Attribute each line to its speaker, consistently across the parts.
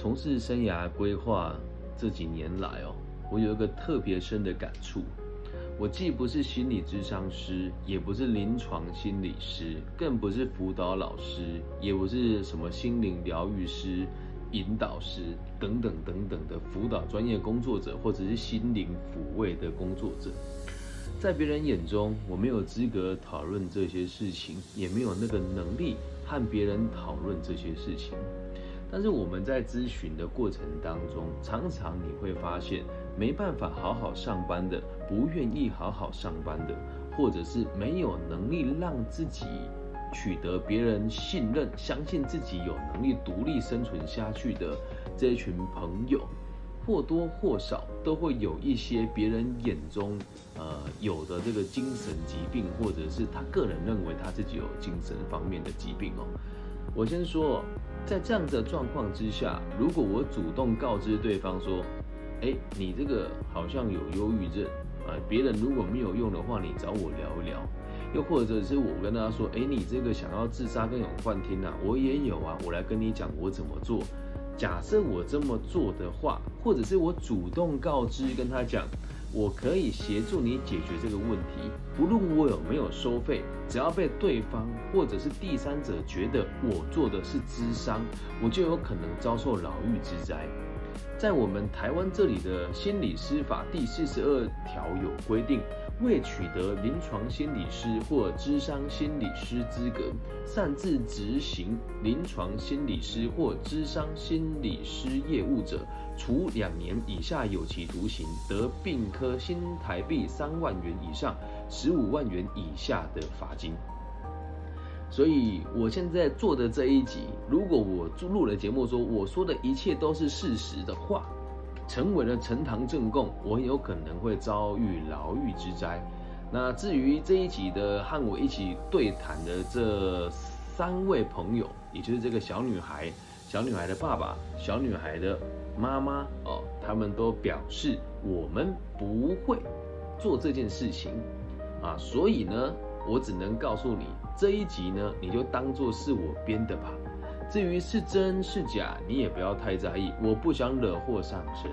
Speaker 1: 从事生涯规划这几年来哦，我有一个特别深的感触。我既不是心理咨商师，也不是临床心理师，更不是辅导老师，也不是什么心灵疗愈师、引导师等等等等的辅导专业工作者，或者是心灵抚慰的工作者。在别人眼中，我没有资格讨论这些事情，也没有那个能力和别人讨论这些事情。但是我们在咨询的过程当中，常常你会发现，没办法好好上班的，不愿意好好上班的，或者是没有能力让自己取得别人信任、相信自己有能力独立生存下去的这一群朋友，或多或少都会有一些别人眼中呃有的这个精神疾病，或者是他个人认为他自己有精神方面的疾病哦。我先说。在这样的状况之下，如果我主动告知对方说：“哎，你这个好像有忧郁症啊，别人如果没有用的话，你找我聊一聊。”又或者是我跟他说：“哎，你这个想要自杀跟有幻听啊，我也有啊，我来跟你讲我怎么做。”假设我这么做的话，或者是我主动告知跟他讲。我可以协助你解决这个问题，不论我有没有收费，只要被对方或者是第三者觉得我做的是智商，我就有可能遭受牢狱之灾。在我们台湾这里的心理师法第四十二条有规定。未取得临床心理师或智商心理师资格，擅自执行临床心理师或智商心理师业务者，处两年以下有期徒刑，得并科新台币三万元以上十五万元以下的罚金。所以，我现在做的这一集，如果我录了节目说我说的一切都是事实的话。成为了呈堂证供，我很有可能会遭遇牢狱之灾。那至于这一集的和我一起对谈的这三位朋友，也就是这个小女孩、小女孩的爸爸、小女孩的妈妈哦，他们都表示我们不会做这件事情啊，所以呢，我只能告诉你这一集呢，你就当做是我编的吧。至于是真是假，你也不要太在意。我不想惹祸上身，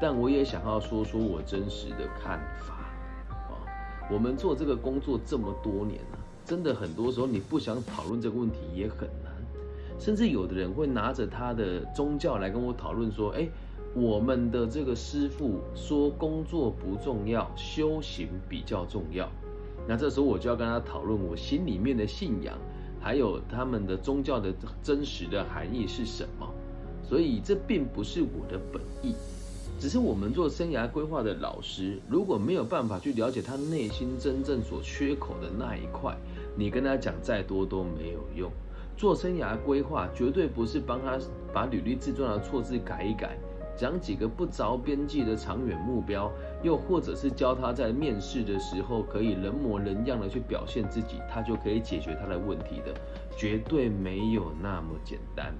Speaker 1: 但我也想要说说我真实的看法。啊，我们做这个工作这么多年了，真的很多时候你不想讨论这个问题也很难。甚至有的人会拿着他的宗教来跟我讨论说：“哎，我们的这个师傅说工作不重要，修行比较重要。”那这时候我就要跟他讨论我心里面的信仰。还有他们的宗教的真实的含义是什么？所以这并不是我的本意，只是我们做生涯规划的老师，如果没有办法去了解他内心真正所缺口的那一块，你跟他讲再多都没有用。做生涯规划绝对不是帮他把履历自传的错字改一改。讲几个不着边际的长远目标，又或者是教他在面试的时候可以人模人样的去表现自己，他就可以解决他的问题的，绝对没有那么简单。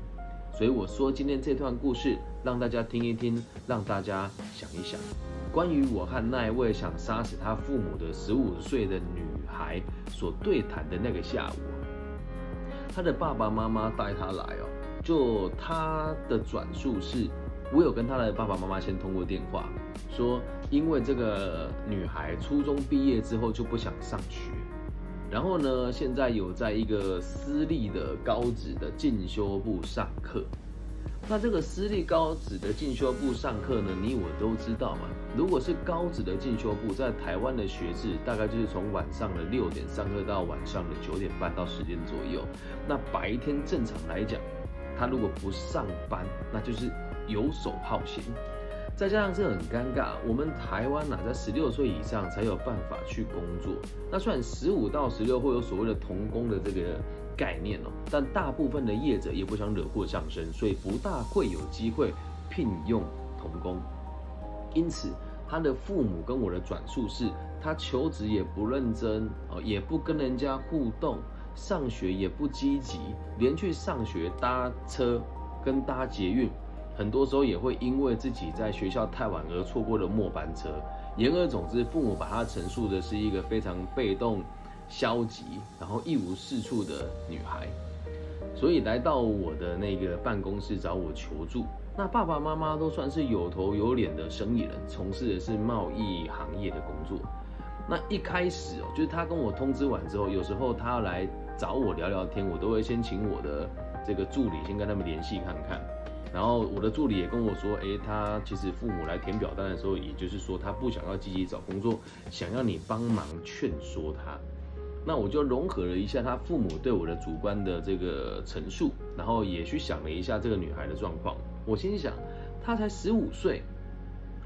Speaker 1: 所以我说今天这段故事让大家听一听，让大家想一想，关于我和那一位想杀死他父母的十五岁的女孩所对谈的那个下午，他的爸爸妈妈带他来哦，就他的转述是。我有跟他的爸爸妈妈先通过电话，说因为这个女孩初中毕业之后就不想上学，然后呢，现在有在一个私立的高职的进修部上课。那这个私立高职的进修部上课呢，你我都知道嘛。如果是高职的进修部，在台湾的学制大概就是从晚上的六点上课到晚上的九点半到十点左右。那白天正常来讲，他如果不上班，那就是。游手好闲，再加上这很尴尬。我们台湾呐，在十六岁以上才有办法去工作。那虽然十五到十六会有所谓的童工的这个概念哦，但大部分的业者也不想惹祸上身，所以不大会有机会聘用童工。因此，他的父母跟我的转述是，他求职也不认真哦，也不跟人家互动，上学也不积极，连去上学搭车跟搭捷运。很多时候也会因为自己在学校太晚而错过了末班车。言而总之，父母把他陈述的是一个非常被动、消极，然后一无是处的女孩。所以来到我的那个办公室找我求助。那爸爸妈妈都算是有头有脸的生意人，从事的是贸易行业的工作。那一开始哦，就是他跟我通知完之后，有时候他来找我聊聊天，我都会先请我的这个助理先跟他们联系看看。然后我的助理也跟我说，诶，他其实父母来填表单的时候，也就是说他不想要积极找工作，想要你帮忙劝说他。那我就融合了一下他父母对我的主观的这个陈述，然后也去想了一下这个女孩的状况。我心想，她才十五岁，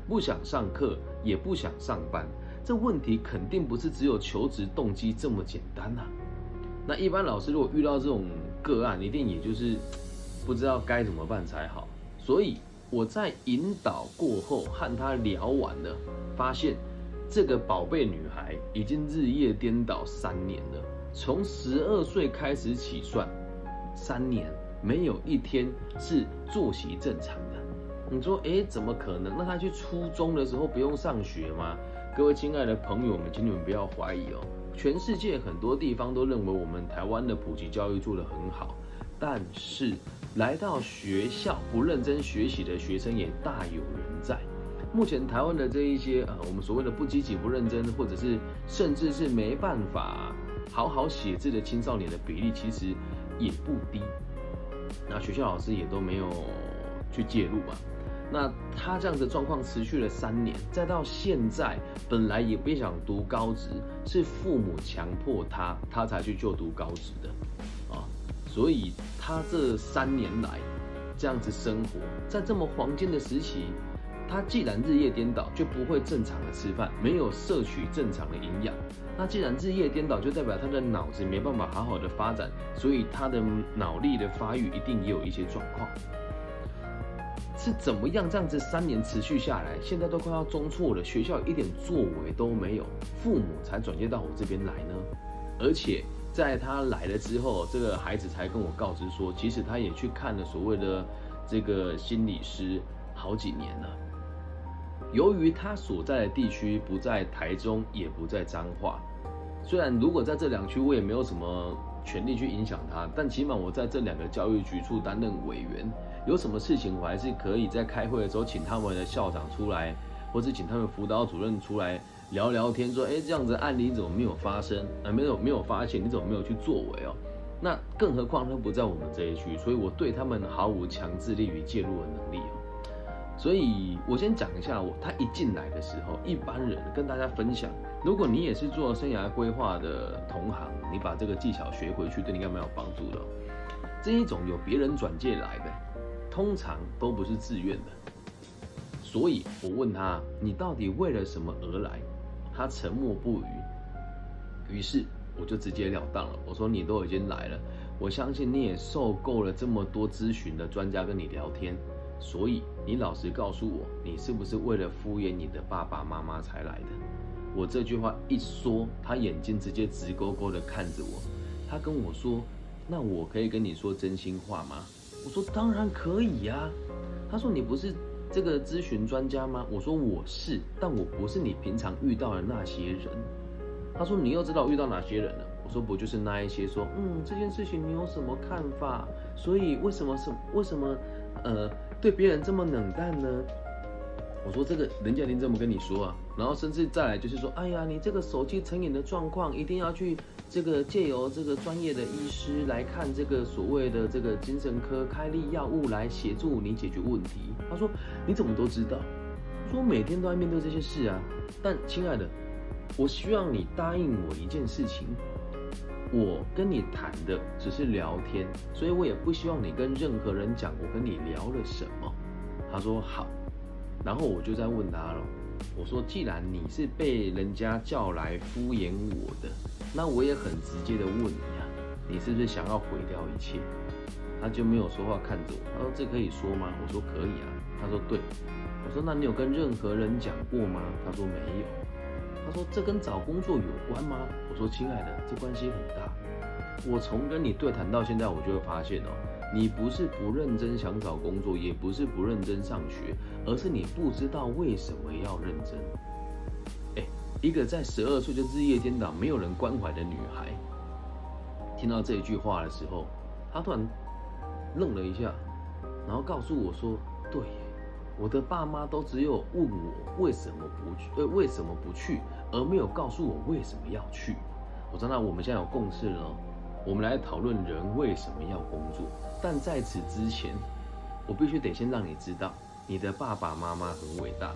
Speaker 1: 不想上课，也不想上班，这问题肯定不是只有求职动机这么简单呐。那一般老师如果遇到这种个案，一定也就是不知道该怎么办才好。所以我在引导过后和她聊完了，发现。这个宝贝女孩已经日夜颠倒三年了，从十二岁开始起算，三年没有一天是作息正常的。你说，哎，怎么可能？那她去初中的时候不用上学吗？各位亲爱的朋友们，请你们不要怀疑哦。全世界很多地方都认为我们台湾的普及教育做得很好，但是来到学校不认真学习的学生也大有人在。目前台湾的这一些呃，我们所谓的不积极、不认真，或者是甚至是没办法好好写字的青少年的比例，其实也不低。那学校老师也都没有去介入嘛。那他这样的状况持续了三年，再到现在，本来也不想读高职，是父母强迫他，他才去就读高职的啊。所以他这三年来这样子生活在这么黄金的时期。他既然日夜颠倒，就不会正常的吃饭，没有摄取正常的营养。那既然日夜颠倒，就代表他的脑子没办法好好的发展，所以他的脑力的发育一定也有一些状况。是怎么样这样子三年持续下来，现在都快要中辍了，学校一点作为都没有，父母才转接到我这边来呢？而且在他来了之后，这个孩子才跟我告知说，其实他也去看了所谓的这个心理师好几年了。由于他所在的地区不在台中，也不在彰化，虽然如果在这两区，我也没有什么权利去影响他，但起码我在这两个教育局处担任委员，有什么事情我还是可以在开会的时候请他们的校长出来，或者请他们辅导主任出来聊聊天，说，哎，这样子案例怎么没有发生？啊，没有没有发现，你怎么没有去作为哦？那更何况他不在我们这一区，所以我对他们毫无强制力与介入的能力哦。所以我先讲一下，我他一进来的时候，一般人跟大家分享，如果你也是做生涯规划的同行，你把这个技巧学回去，对你应该蛮有帮助的。这一种有别人转介来的，通常都不是自愿的。所以我问他，你到底为了什么而来？他沉默不语。于是我就直截了当了，我说你都已经来了，我相信你也受够了这么多咨询的专家跟你聊天。所以，你老实告诉我，你是不是为了敷衍你的爸爸妈妈才来的？我这句话一说，他眼睛直接直勾勾的看着我，他跟我说：“那我可以跟你说真心话吗？”我说：“当然可以呀。”他说：“你不是这个咨询专家吗？”我说：“我是，但我不是你平常遇到的那些人。”他说：“你又知道遇到哪些人了？”我说：“不就是那一些说，嗯，这件事情你有什么看法？所以为什么是为什么？呃。”对别人这么冷淡呢？我说这个人家您这么跟你说啊，然后甚至再来就是说，哎呀，你这个手机成瘾的状况，一定要去这个借由这个专业的医师来看这个所谓的这个精神科开立药物来协助你解决问题。他说你怎么都知道？说每天都在面对这些事啊。但亲爱的，我希望你答应我一件事情。我跟你谈的只是聊天，所以我也不希望你跟任何人讲我跟你聊了什么。他说好，然后我就在问他了。我说既然你是被人家叫来敷衍我的，那我也很直接的问你啊，你是不是想要毁掉一切？他就没有说话，看着我。他说这可以说吗？我说可以啊。他说对。我说那你有跟任何人讲过吗？他说没有。他说：“这跟找工作有关吗？”我说：“亲爱的，这关系很大。我从跟你对谈到现在，我就会发现哦，你不是不认真想找工作，也不是不认真上学，而是你不知道为什么要认真。哎，一个在十二岁就日夜颠倒、没有人关怀的女孩，听到这一句话的时候，她突然愣了一下，然后告诉我说：“对，我的爸妈都只有问我为什么不去，呃，为什么不去，而没有告诉我为什么要去。”我说：“那我们现在有共识了，我们来讨论人为什么要工作。但在此之前，我必须得先让你知道，你的爸爸妈妈很伟大。”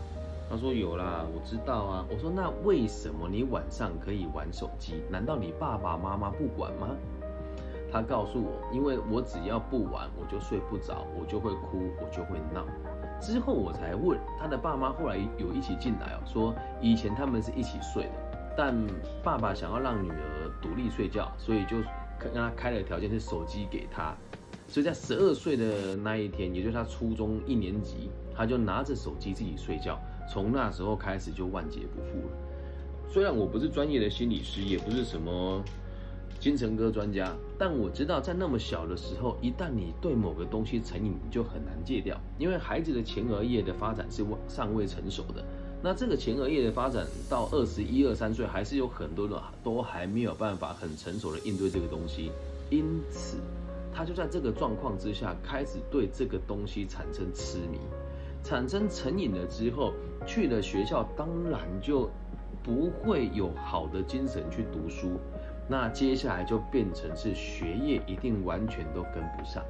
Speaker 1: 他说：“有啦，我知道啊。”我说：“那为什么你晚上可以玩手机？难道你爸爸妈妈不管吗？”他告诉我：“因为我只要不玩，我就睡不着，我就会哭，我就会闹。”之后我才问他的爸妈，后来有一起进来哦，说以前他们是一起睡的，但爸爸想要让女儿独立睡觉，所以就跟他开了条件，是手机给他。所以在十二岁的那一天，也就是他初中一年级，他就拿着手机自己睡觉。从那时候开始就万劫不复了。虽然我不是专业的心理师，也不是什么精神科专家，但我知道在那么小的时候，一旦你对某个东西成瘾，你就很难戒掉。因为孩子的前额叶的发展是尚未成熟的，那这个前额叶的发展到二十一二三岁，还是有很多的都还没有办法很成熟的应对这个东西，因此他就在这个状况之下，开始对这个东西产生痴迷。产生成瘾了之后，去了学校，当然就不会有好的精神去读书。那接下来就变成是学业一定完全都跟不上。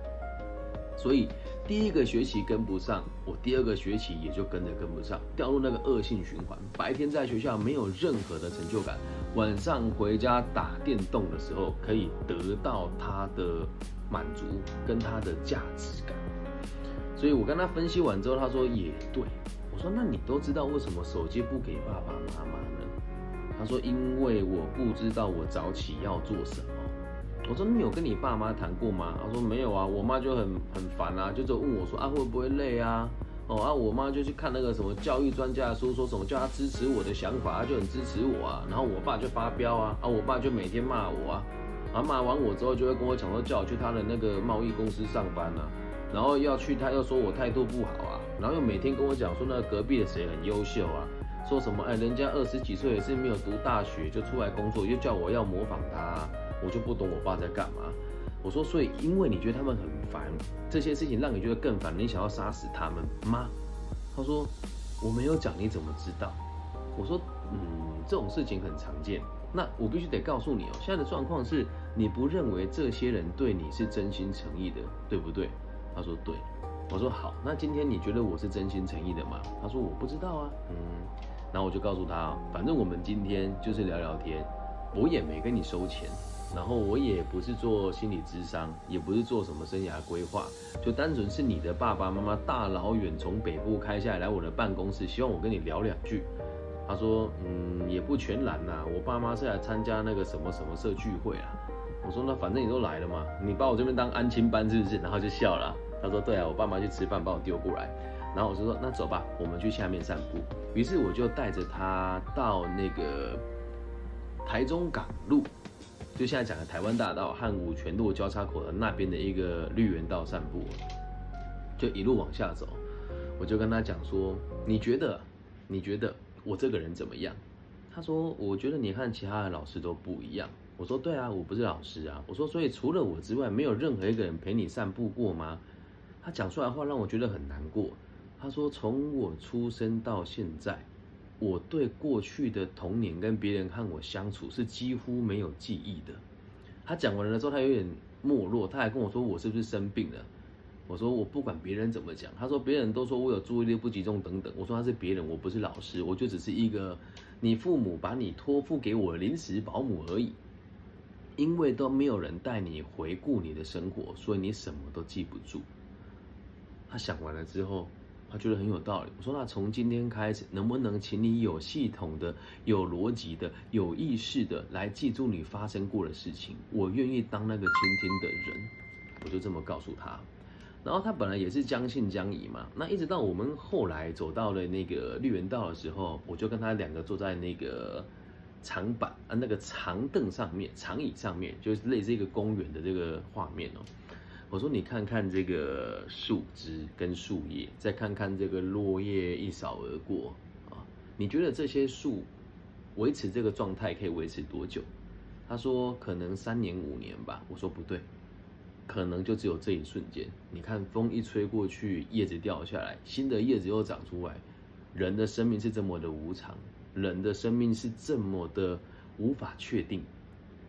Speaker 1: 所以第一个学期跟不上，我第二个学期也就跟着跟不上，掉入那个恶性循环。白天在学校没有任何的成就感，晚上回家打电动的时候可以得到他的满足跟他的价值感。所以我跟他分析完之后，他说也对。我说那你都知道为什么手机不给爸爸妈妈呢？他说因为我不知道我早起要做什么。我说你有跟你爸妈谈过吗？他说没有啊，我妈就很很烦啊，就就问我说啊会不会累啊？哦啊，我妈就去看那个什么教育专家说说什么叫他支持我的想法，他就很支持我啊。然后我爸就发飙啊，啊我爸就每天骂我啊，啊骂完我之后就会跟我讲说叫我去他的那个贸易公司上班啊。然后要去，他又说我态度不好啊，然后又每天跟我讲说那隔壁的谁很优秀啊，说什么哎人家二十几岁也是没有读大学就出来工作，又叫我要模仿他，我就不懂我爸在干嘛。我说所以因为你觉得他们很烦，这些事情让你觉得更烦，你想要杀死他们吗？他说我没有讲，你怎么知道？我说嗯这种事情很常见，那我必须得告诉你哦，现在的状况是你不认为这些人对你是真心诚意的，对不对？他说对，我说好，那今天你觉得我是真心诚意的吗？他说我不知道啊，嗯，然后我就告诉他，反正我们今天就是聊聊天，我也没跟你收钱，然后我也不是做心理咨商，也不是做什么生涯规划，就单纯是你的爸爸妈妈大老远从北部开下来来我的办公室，希望我跟你聊两句。他说，嗯，也不全然呐，我爸妈是来参加那个什么什么社聚会啊。我说那反正你都来了嘛，你把我这边当安亲班是不是？然后就笑了。他说对啊，我爸妈去吃饭把我丢过来，然后我就说那走吧，我们去下面散步。于是我就带着他到那个台中港路，就现在讲的台湾大道和五泉路交叉口的那边的一个绿园道散步，就一路往下走。我就跟他讲说，你觉得你觉得我这个人怎么样？他说我觉得你和其他的老师都不一样。我说对啊，我不是老师啊。我说所以除了我之外，没有任何一个人陪你散步过吗？他讲出来的话让我觉得很难过。他说从我出生到现在，我对过去的童年跟别人和我相处是几乎没有记忆的。他讲完了之后，他有点没落，他还跟我说我是不是生病了？我说我不管别人怎么讲。他说别人都说我有注意力不集中等等。我说他是别人，我不是老师，我就只是一个你父母把你托付给我的临时保姆而已。因为都没有人带你回顾你的生活，所以你什么都记不住。他想完了之后，他觉得很有道理。我说：“那从今天开始，能不能请你有系统的、有逻辑的、有意识的来记住你发生过的事情？我愿意当那个倾听的人。”我就这么告诉他。然后他本来也是将信将疑嘛。那一直到我们后来走到了那个绿园道的时候，我就跟他两个坐在那个。长板啊，那个长凳上面、长椅上面，就是类似一个公园的这个画面哦。我说你看看这个树枝跟树叶，再看看这个落叶一扫而过啊，你觉得这些树维持这个状态可以维持多久？他说可能三年五年吧。我说不对，可能就只有这一瞬间。你看，风一吹过去，叶子掉下来，新的叶子又长出来。人的生命是这么的无常，人的生命是这么的无法确定。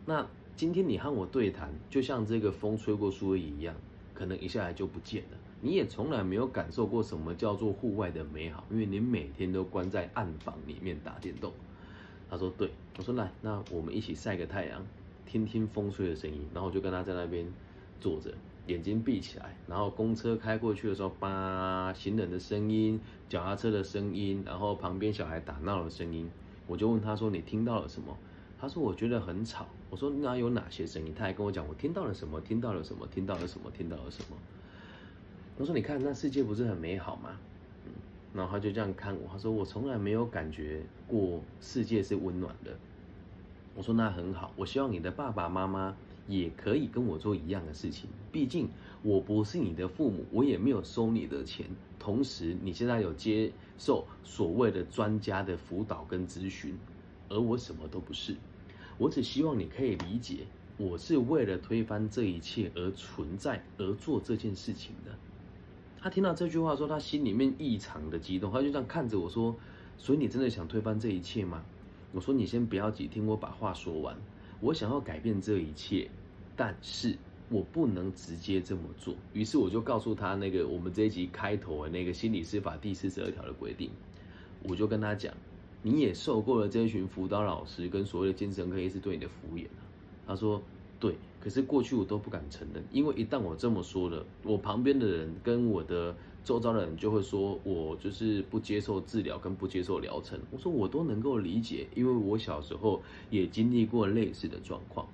Speaker 1: 那今天你和我对谈，就像这个风吹过树叶一样，可能一下来就不见了。你也从来没有感受过什么叫做户外的美好，因为你每天都关在暗房里面打电动。他说：“对。”我说：“来，那我们一起晒个太阳，听听风吹的声音。”然后我就跟他在那边坐着，眼睛闭起来，然后公车开过去的时候，叭，行人的声音，脚踏车的声音，然后旁边小孩打闹的声音，我就问他说：“你听到了什么？”他说：“我觉得很吵。”我说：“那有哪些声音？”他还跟我讲：“我听到了什么？听到了什么？听到了什么？听到了什么？”我说：“你看，那世界不是很美好吗？”嗯，然后他就这样看我，他说：“我从来没有感觉过世界是温暖的。”我说：“那很好，我希望你的爸爸妈妈也可以跟我做一样的事情。毕竟我不是你的父母，我也没有收你的钱。同时，你现在有接受所谓的专家的辅导跟咨询，而我什么都不是。我只希望你可以理解，我是为了推翻这一切而存在，而做这件事情的。”他听到这句话，说他心里面异常的激动，他就这样看着我说：“所以你真的想推翻这一切吗？”我说：“你先不要急，听我把话说完。我想要改变这一切，但是我不能直接这么做。于是我就告诉他那个我们这一集开头的那个心理司法第四十二条的规定，我就跟他讲：你也受过了这一群辅导老师跟所谓的精神科医师对你的敷衍他说。对，可是过去我都不敢承认，因为一旦我这么说了，我旁边的人跟我的周遭的人就会说我就是不接受治疗跟不接受疗程。我说我都能够理解，因为我小时候也经历过类似的状况。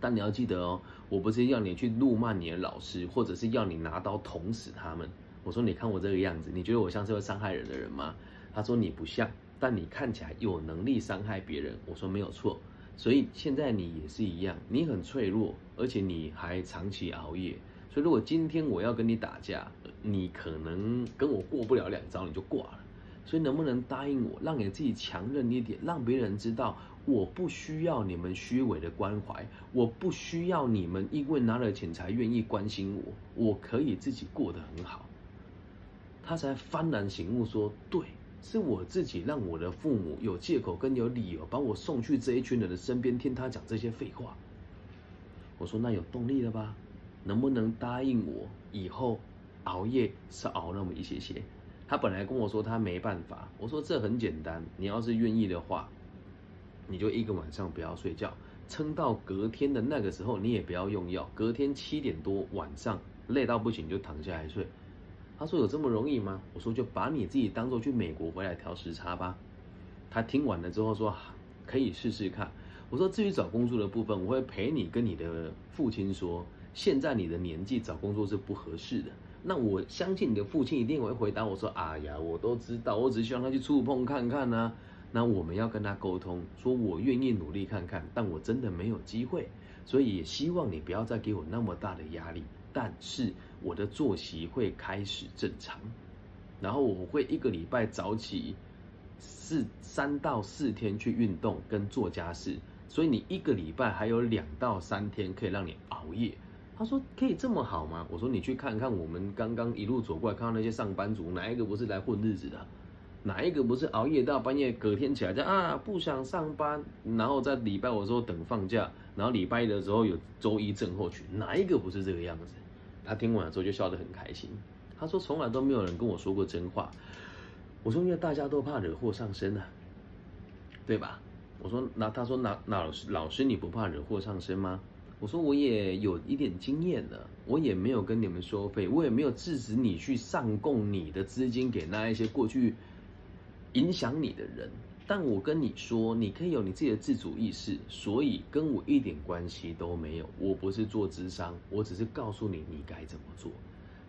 Speaker 1: 但你要记得哦，我不是要你去怒骂你的老师，或者是要你拿刀捅死他们。我说你看我这个样子，你觉得我像是会伤害人的人吗？他说你不像，但你看起来有能力伤害别人。我说没有错。所以现在你也是一样，你很脆弱，而且你还长期熬夜。所以如果今天我要跟你打架，你可能跟我过不了两招你就挂了。所以能不能答应我，让你自己强韧一点，让别人知道我不需要你们虚伪的关怀，我不需要你们因为拿了钱才愿意关心我，我可以自己过得很好。他才幡然醒悟说：“对。”是我自己让我的父母有借口跟有理由把我送去这一群人的身边听他讲这些废话。我说那有动力了吧？能不能答应我以后熬夜少熬那么一些些？他本来跟我说他没办法，我说这很简单，你要是愿意的话，你就一个晚上不要睡觉，撑到隔天的那个时候你也不要用药，隔天七点多晚上累到不行就躺下来睡。他说有这么容易吗？我说就把你自己当做去美国回来调时差吧。他听完了之后说可以试试看。我说至于找工作的部分，我会陪你跟你的父亲说，现在你的年纪找工作是不合适的。那我相信你的父亲一定会回答我说：哎呀，我都知道，我只希望他去触碰看看呢。那我们要跟他沟通，说我愿意努力看看，但我真的没有机会，所以也希望你不要再给我那么大的压力。但是我的作息会开始正常，然后我会一个礼拜早起四三到四天去运动跟做家事，所以你一个礼拜还有两到三天可以让你熬夜。他说可以这么好吗？我说你去看看我们刚刚一路走过来，看到那些上班族，哪一个不是来混日子的？哪一个不是熬夜到半夜，隔天起来就啊不想上班，然后在礼拜五的时候等放假，然后礼拜一的时候有周一症候群，哪一个不是这个样子？他听完了之后就笑得很开心。他说从来都没有人跟我说过真话。我说因为大家都怕惹祸上身啊，对吧？我说那他说那那老师老师你不怕惹祸上身吗？我说我也有一点经验了，我也没有跟你们收费，我也没有制止你去上供你的资金给那一些过去。影响你的人，但我跟你说，你可以有你自己的自主意识，所以跟我一点关系都没有。我不是做智商，我只是告诉你你该怎么做。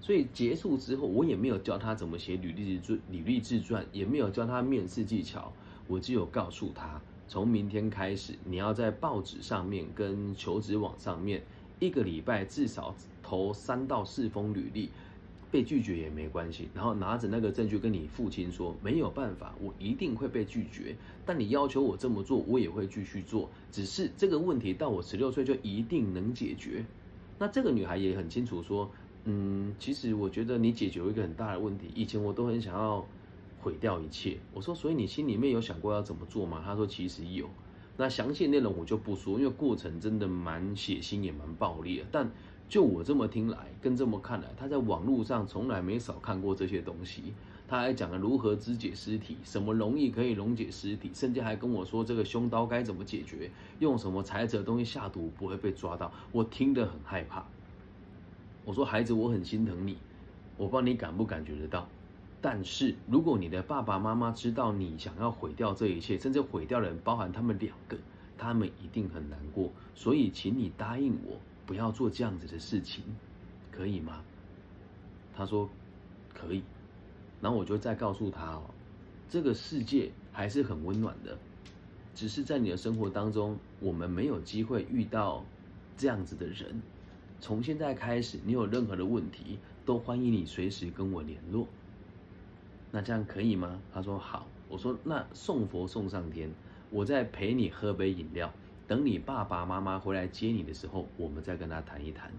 Speaker 1: 所以结束之后，我也没有教他怎么写履历自履历自传，也没有教他面试技巧，我只有告诉他，从明天开始，你要在报纸上面跟求职网上面，一个礼拜至少投三到四封履历。被拒绝也没关系，然后拿着那个证据跟你父亲说，没有办法，我一定会被拒绝。但你要求我这么做，我也会继续做。只是这个问题到我十六岁就一定能解决。那这个女孩也很清楚说，嗯，其实我觉得你解决一个很大的问题，以前我都很想要毁掉一切。我说，所以你心里面有想过要怎么做吗？她说，其实有。那详细内容我就不说，因为过程真的蛮血腥也蛮暴力的。但就我这么听来，跟这么看来，他在网络上从来没少看过这些东西。他还讲了如何肢解尸体，什么容易可以溶解尸体，甚至还跟我说这个凶刀该怎么解决，用什么材质的东西下毒不会被抓到。我听得很害怕。我说孩子，我很心疼你，我不知道你感不感觉得到。但是如果你的爸爸妈妈知道你想要毁掉这一切，甚至毁掉的人包含他们两个，他们一定很难过。所以，请你答应我，不要做这样子的事情，可以吗？他说可以。然后我就再告诉他哦，这个世界还是很温暖的，只是在你的生活当中，我们没有机会遇到这样子的人。从现在开始，你有任何的问题，都欢迎你随时跟我联络。那这样可以吗？他说好。我说那送佛送上天，我再陪你喝杯饮料，等你爸爸妈妈回来接你的时候，我们再跟他谈一谈。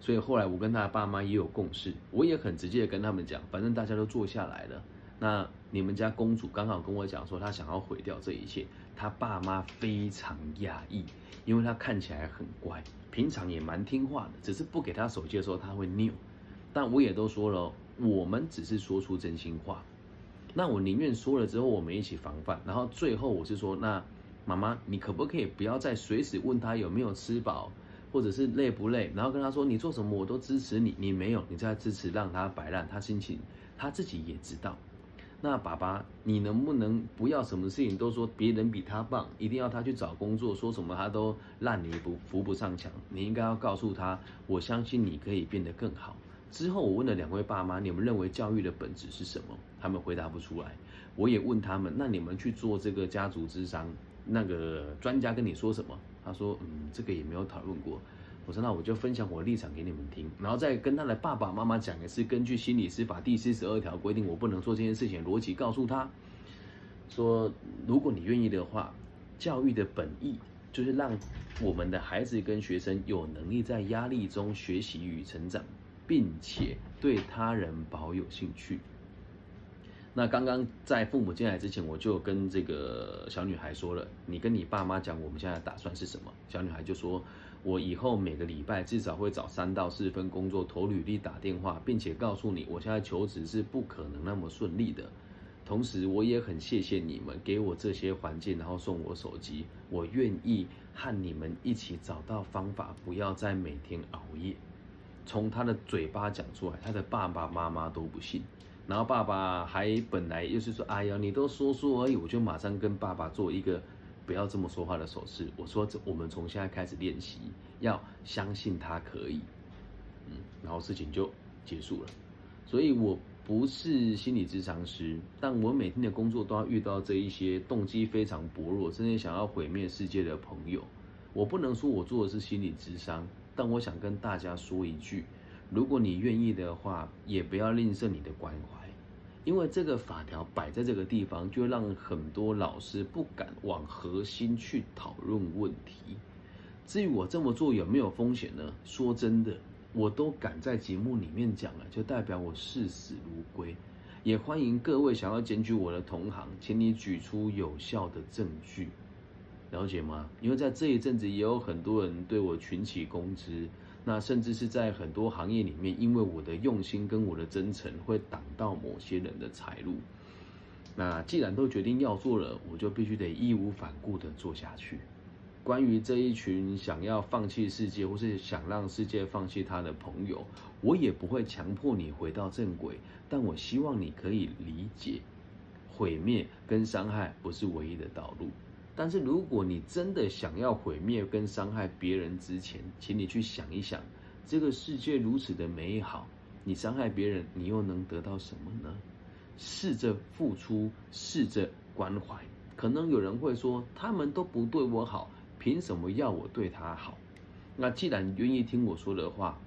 Speaker 1: 所以后来我跟他爸妈也有共识，我也很直接的跟他们讲，反正大家都坐下来了。那你们家公主刚好跟我讲说，她想要毁掉这一切，她爸妈非常压抑，因为她看起来很乖，平常也蛮听话的，只是不给她手机的时候她会拗。但我也都说了。我们只是说出真心话，那我宁愿说了之后我们一起防范。然后最后我是说，那妈妈，你可不可以不要再随时问他有没有吃饱，或者是累不累？然后跟他说你做什么我都支持你，你没有，你在支持让他摆烂，他心情他自己也知道。那爸爸，你能不能不要什么事情都说别人比他棒，一定要他去找工作，说什么他都烂泥不扶不上墙？你应该要告诉他，我相信你可以变得更好。之后，我问了两位爸妈，你们认为教育的本质是什么？他们回答不出来。我也问他们，那你们去做这个家族之商，那个专家跟你说什么？他说，嗯，这个也没有讨论过。我说，那我就分享我的立场给你们听，然后再跟他的爸爸妈妈讲一次，根据心理司法第四十二条规定，我不能做这件事情，逻辑告诉他，说，如果你愿意的话，教育的本意就是让我们的孩子跟学生有能力在压力中学习与成长。并且对他人保有兴趣。那刚刚在父母进来之前，我就跟这个小女孩说了：“你跟你爸妈讲，我们现在打算是什么？”小女孩就说：“我以后每个礼拜至少会找三到四份工作，投履历、打电话，并且告诉你，我现在求职是不可能那么顺利的。同时，我也很谢谢你们给我这些环境，然后送我手机。我愿意和你们一起找到方法，不要再每天熬夜。”从他的嘴巴讲出来，他的爸爸妈妈都不信，然后爸爸还本来又是说：“哎呀，你都说说而已。”我就马上跟爸爸做一个不要这么说话的手势。我说：“这我们从现在开始练习，要相信他可以。”嗯，然后事情就结束了。所以我不是心理咨商师，但我每天的工作都要遇到这一些动机非常薄弱、甚至想要毁灭世界的朋友。我不能说我做的是心理咨商。但我想跟大家说一句，如果你愿意的话，也不要吝啬你的关怀，因为这个法条摆在这个地方，就让很多老师不敢往核心去讨论问题。至于我这么做有没有风险呢？说真的，我都敢在节目里面讲了，就代表我视死如归。也欢迎各位想要检举我的同行，请你举出有效的证据。了解吗？因为在这一阵子，也有很多人对我群起攻之，那甚至是在很多行业里面，因为我的用心跟我的真诚，会挡到某些人的财路。那既然都决定要做了，我就必须得义无反顾的做下去。关于这一群想要放弃世界，或是想让世界放弃他的朋友，我也不会强迫你回到正轨，但我希望你可以理解，毁灭跟伤害不是唯一的道路。但是如果你真的想要毁灭跟伤害别人之前，请你去想一想，这个世界如此的美好，你伤害别人，你又能得到什么呢？试着付出，试着关怀。可能有人会说，他们都不对我好，凭什么要我对他好？那既然愿意听我说的话，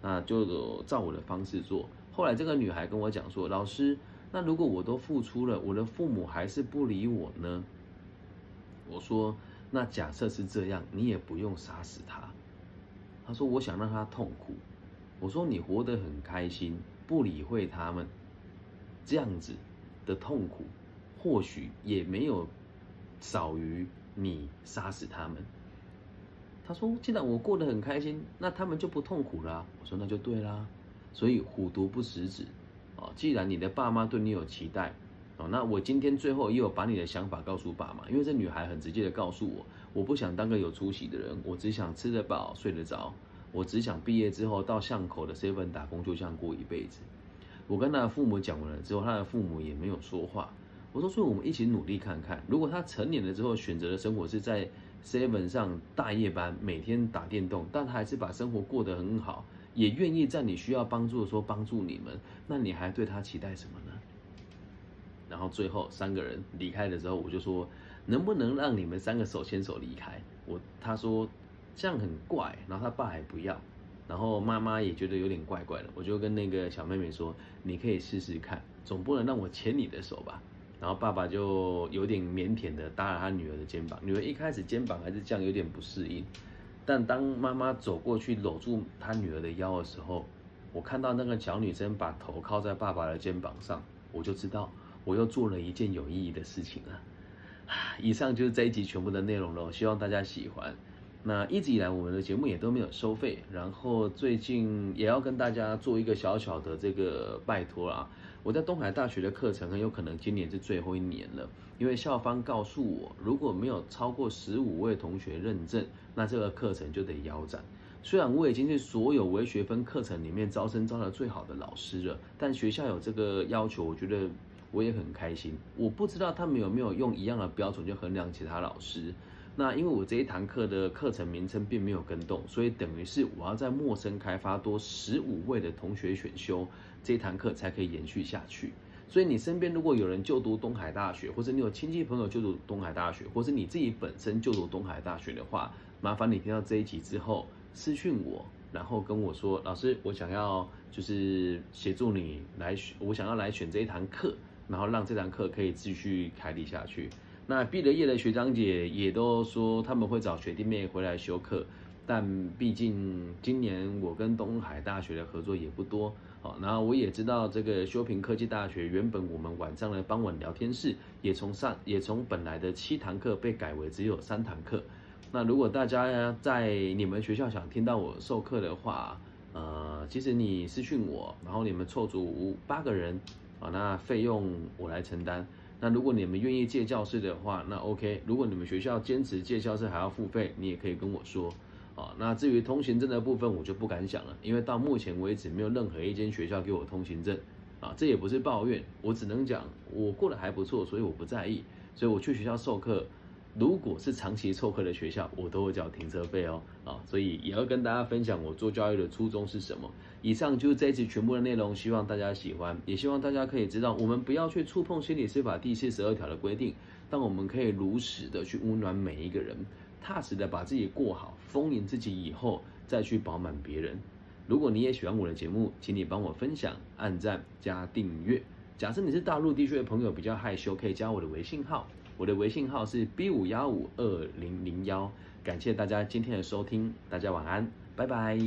Speaker 1: 那就照我的方式做。后来这个女孩跟我讲说，老师，那如果我都付出了，我的父母还是不理我呢？我说，那假设是这样，你也不用杀死他。他说我想让他痛苦。我说你活得很开心，不理会他们，这样子的痛苦，或许也没有少于你杀死他们。他说既然我过得很开心，那他们就不痛苦啦。我说那就对啦。所以虎毒不食子，哦，既然你的爸妈对你有期待，那我今天最后也有把你的想法告诉爸妈，因为这女孩很直接的告诉我，我不想当个有出息的人，我只想吃得饱睡得着。我只想毕业之后到巷口的 seven 打工，就这样过一辈子。我跟他的父母讲完了之后，他的父母也没有说话。我说：，所以我们一起努力看看，如果他成年了之后选择的生活是在 seven 上大夜班，每天打电动，但他还是把生活过得很好，也愿意在你需要帮助的时候帮助你们，那你还对他期待什么呢？然后最后三个人离开的时候，我就说：，能不能让你们三个手牵手离开？我他说。这样很怪，然后他爸还不要，然后妈妈也觉得有点怪怪的，我就跟那个小妹妹说：“你可以试试看，总不能让我牵你的手吧？”然后爸爸就有点腼腆的搭了他女儿的肩膀，女儿一开始肩膀还是这样，有点不适应。但当妈妈走过去搂住他女儿的腰的时候，我看到那个小女生把头靠在爸爸的肩膀上，我就知道我又做了一件有意义的事情了。以上就是这一集全部的内容了，希望大家喜欢。那一直以来，我们的节目也都没有收费。然后最近也要跟大家做一个小小的这个拜托啦。我在东海大学的课程很有可能今年是最后一年了，因为校方告诉我，如果没有超过十五位同学认证，那这个课程就得腰斩。虽然我已经是所有微学分课程里面招生招的最好的老师了，但学校有这个要求，我觉得我也很开心。我不知道他们有没有用一样的标准去衡量其他老师。那因为我这一堂课的课程名称并没有跟动，所以等于是我要在陌生开发多十五位的同学选修这一堂课才可以延续下去。所以你身边如果有人就读东海大学，或者你有亲戚朋友就读东海大学，或者你自己本身就读东海大学的话，麻烦你听到这一集之后私讯我，然后跟我说，老师，我想要就是协助你来选，我想要来选这一堂课，然后让这堂课可以继续开立下去。那毕了业的学长姐也都说他们会找学弟妹回来修课，但毕竟今年我跟东海大学的合作也不多，好，然后我也知道这个修平科技大学原本我们晚上的傍晚聊天室也从上也从本来的七堂课被改为只有三堂课，那如果大家在你们学校想听到我授课的话，呃，其实你私讯我，然后你们凑足八个人，啊，那费用我来承担。那如果你们愿意借教室的话，那 OK。如果你们学校坚持借教室还要付费，你也可以跟我说。啊，那至于通行证的部分，我就不敢想了，因为到目前为止没有任何一间学校给我通行证。啊，这也不是抱怨，我只能讲我过得还不错，所以我不在意。所以我去学校授课。如果是长期凑课的学校，我都会缴停车费哦，啊，所以也要跟大家分享我做教育的初衷是什么。以上就是这一集全部的内容，希望大家喜欢，也希望大家可以知道，我们不要去触碰心理司法第四十二条的规定，但我们可以如实的去温暖每一个人，踏实的把自己过好，丰盈自己以后再去饱满别人。如果你也喜欢我的节目，请你帮我分享、按赞加订阅。假设你是大陆地区的朋友比较害羞，可以加我的微信号。我的微信号是 B 五幺五二零零幺，感谢大家今天的收听，大家晚安，拜拜。